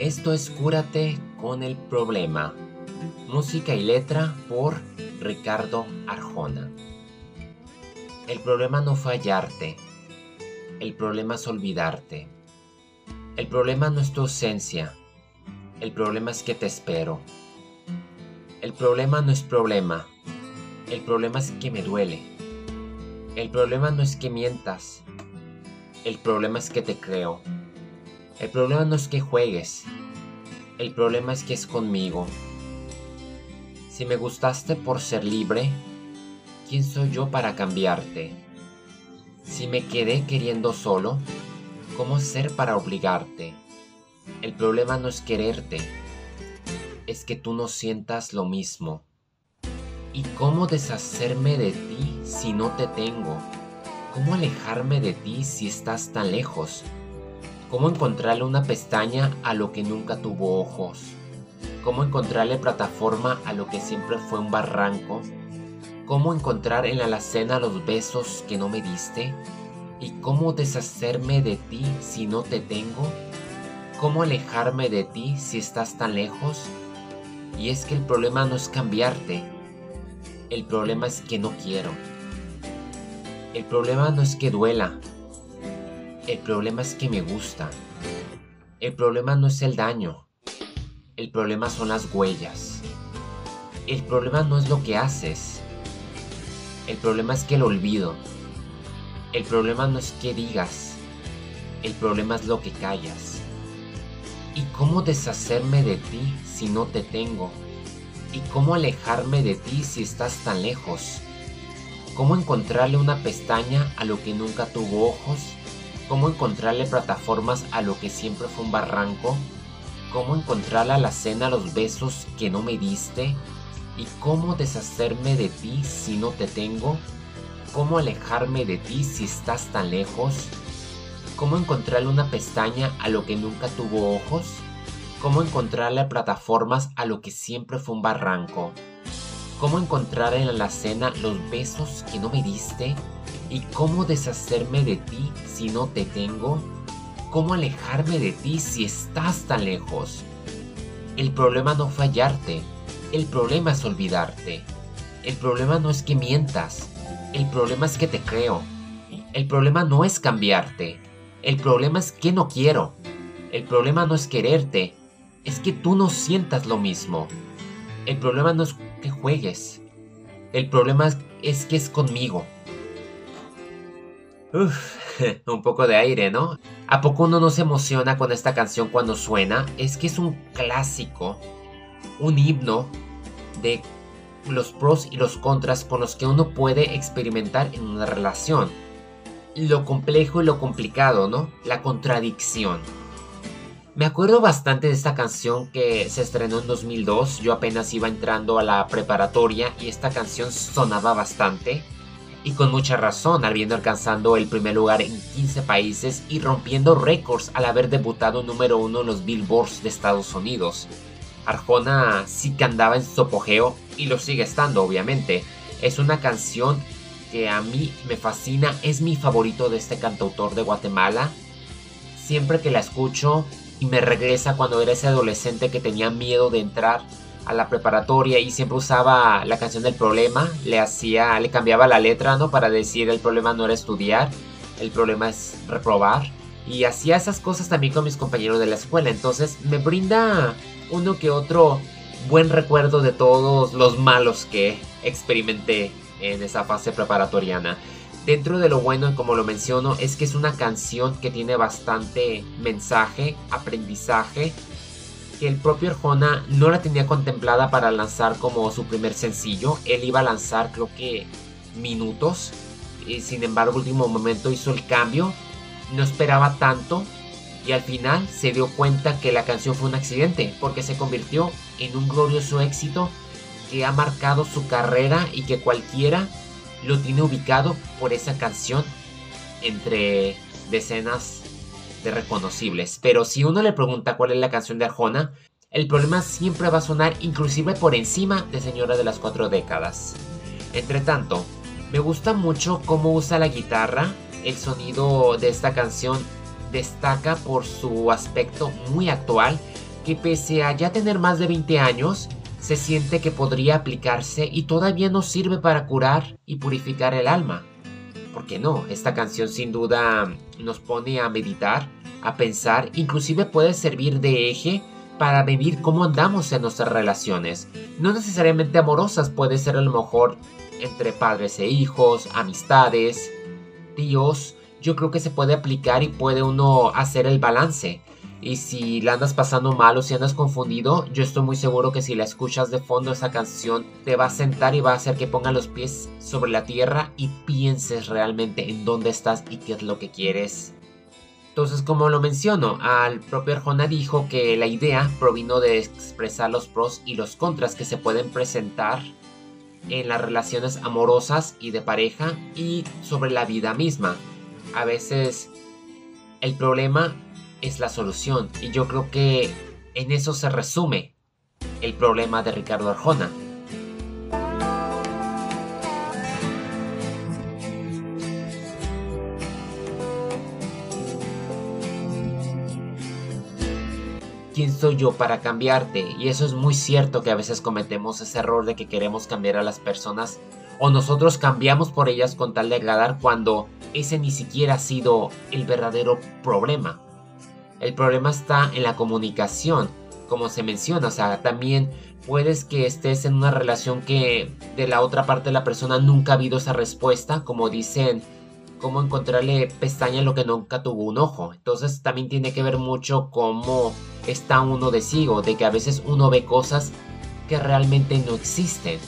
Esto es Cúrate con el problema. Música y letra por Ricardo Arjona. El problema no fallarte. El problema es olvidarte. El problema no es tu ausencia. El problema es que te espero. El problema no es problema. El problema es que me duele. El problema no es que mientas. El problema es que te creo. El problema no es que juegues. El problema es que es conmigo. Si me gustaste por ser libre, ¿quién soy yo para cambiarte? Si me quedé queriendo solo, ¿cómo ser para obligarte? El problema no es quererte, es que tú no sientas lo mismo. ¿Y cómo deshacerme de ti si no te tengo? ¿Cómo alejarme de ti si estás tan lejos? ¿Cómo encontrarle una pestaña a lo que nunca tuvo ojos? ¿Cómo encontrarle plataforma a lo que siempre fue un barranco? ¿Cómo encontrar en la alacena los besos que no me diste? ¿Y cómo deshacerme de ti si no te tengo? ¿Cómo alejarme de ti si estás tan lejos? Y es que el problema no es cambiarte, el problema es que no quiero. El problema no es que duela, el problema es que me gusta. El problema no es el daño. El problema son las huellas. El problema no es lo que haces. El problema es que lo olvido. El problema no es que digas. El problema es lo que callas. ¿Y cómo deshacerme de ti si no te tengo? ¿Y cómo alejarme de ti si estás tan lejos? ¿Cómo encontrarle una pestaña a lo que nunca tuvo ojos? Cómo encontrarle plataformas a lo que siempre fue un barranco, cómo encontrarle a la cena los besos que no me diste, y cómo deshacerme de ti si no te tengo, cómo alejarme de ti si estás tan lejos, cómo encontrarle una pestaña a lo que nunca tuvo ojos, cómo encontrarle plataformas a lo que siempre fue un barranco, cómo encontrar en la cena los besos que no me diste, ¿Y cómo deshacerme de ti si no te tengo? ¿Cómo alejarme de ti si estás tan lejos? El problema no fallarte, el problema es olvidarte. El problema no es que mientas, el problema es que te creo. El problema no es cambiarte, el problema es que no quiero. El problema no es quererte, es que tú no sientas lo mismo. El problema no es que juegues, el problema es que es conmigo. Un poco de aire, ¿no? ¿A poco uno no se emociona con esta canción cuando suena? Es que es un clásico, un himno de los pros y los contras con los que uno puede experimentar en una relación. Lo complejo y lo complicado, ¿no? La contradicción. Me acuerdo bastante de esta canción que se estrenó en 2002. Yo apenas iba entrando a la preparatoria y esta canción sonaba bastante y con mucha razón, habiendo alcanzado el primer lugar en 15 países y rompiendo récords al haber debutado número uno en los billboards de Estados Unidos. Arjona sí que andaba en su apogeo y lo sigue estando, obviamente. Es una canción que a mí me fascina, es mi favorito de este cantautor de Guatemala. Siempre que la escucho y me regresa cuando era ese adolescente que tenía miedo de entrar a la preparatoria y siempre usaba la canción del problema, le hacía, le cambiaba la letra, ¿no? Para decir el problema no era estudiar, el problema es reprobar. Y hacía esas cosas también con mis compañeros de la escuela. Entonces me brinda uno que otro buen recuerdo de todos los malos que experimenté en esa fase preparatoriana. Dentro de lo bueno, como lo menciono, es que es una canción que tiene bastante mensaje, aprendizaje que el propio Arjona no la tenía contemplada para lanzar como su primer sencillo. Él iba a lanzar creo que minutos. Y sin embargo, último momento hizo el cambio. No esperaba tanto. Y al final se dio cuenta que la canción fue un accidente. Porque se convirtió en un glorioso éxito que ha marcado su carrera y que cualquiera lo tiene ubicado por esa canción entre decenas de reconocibles. Pero si uno le pregunta cuál es la canción de Arjona, el problema siempre va a sonar inclusive por encima de Señora de las Cuatro Décadas. Entre tanto, me gusta mucho cómo usa la guitarra. El sonido de esta canción destaca por su aspecto muy actual. que pese a ya tener más de 20 años, se siente que podría aplicarse y todavía no sirve para curar y purificar el alma. ¿Por qué no? Esta canción sin duda nos pone a meditar, a pensar, inclusive puede servir de eje para medir cómo andamos en nuestras relaciones. No necesariamente amorosas, puede ser a lo mejor entre padres e hijos, amistades, tíos. Yo creo que se puede aplicar y puede uno hacer el balance. Y si la andas pasando mal o si andas confundido, yo estoy muy seguro que si la escuchas de fondo esa canción te va a sentar y va a hacer que ponga los pies sobre la tierra y pienses realmente en dónde estás y qué es lo que quieres. Entonces, como lo menciono, al propio Arjona dijo que la idea provino de expresar los pros y los contras que se pueden presentar en las relaciones amorosas y de pareja y sobre la vida misma. A veces el problema es la solución. Y yo creo que en eso se resume el problema de Ricardo Arjona. ¿Quién soy yo para cambiarte? Y eso es muy cierto que a veces cometemos ese error de que queremos cambiar a las personas o nosotros cambiamos por ellas con tal de agradar cuando ese ni siquiera ha sido el verdadero problema. El problema está en la comunicación, como se menciona, o sea, también puedes que estés en una relación que de la otra parte de la persona nunca ha habido esa respuesta, como dicen, cómo encontrarle pestaña a lo que nunca tuvo un ojo. Entonces también tiene que ver mucho cómo está uno de sí, de que a veces uno ve cosas que realmente no existen.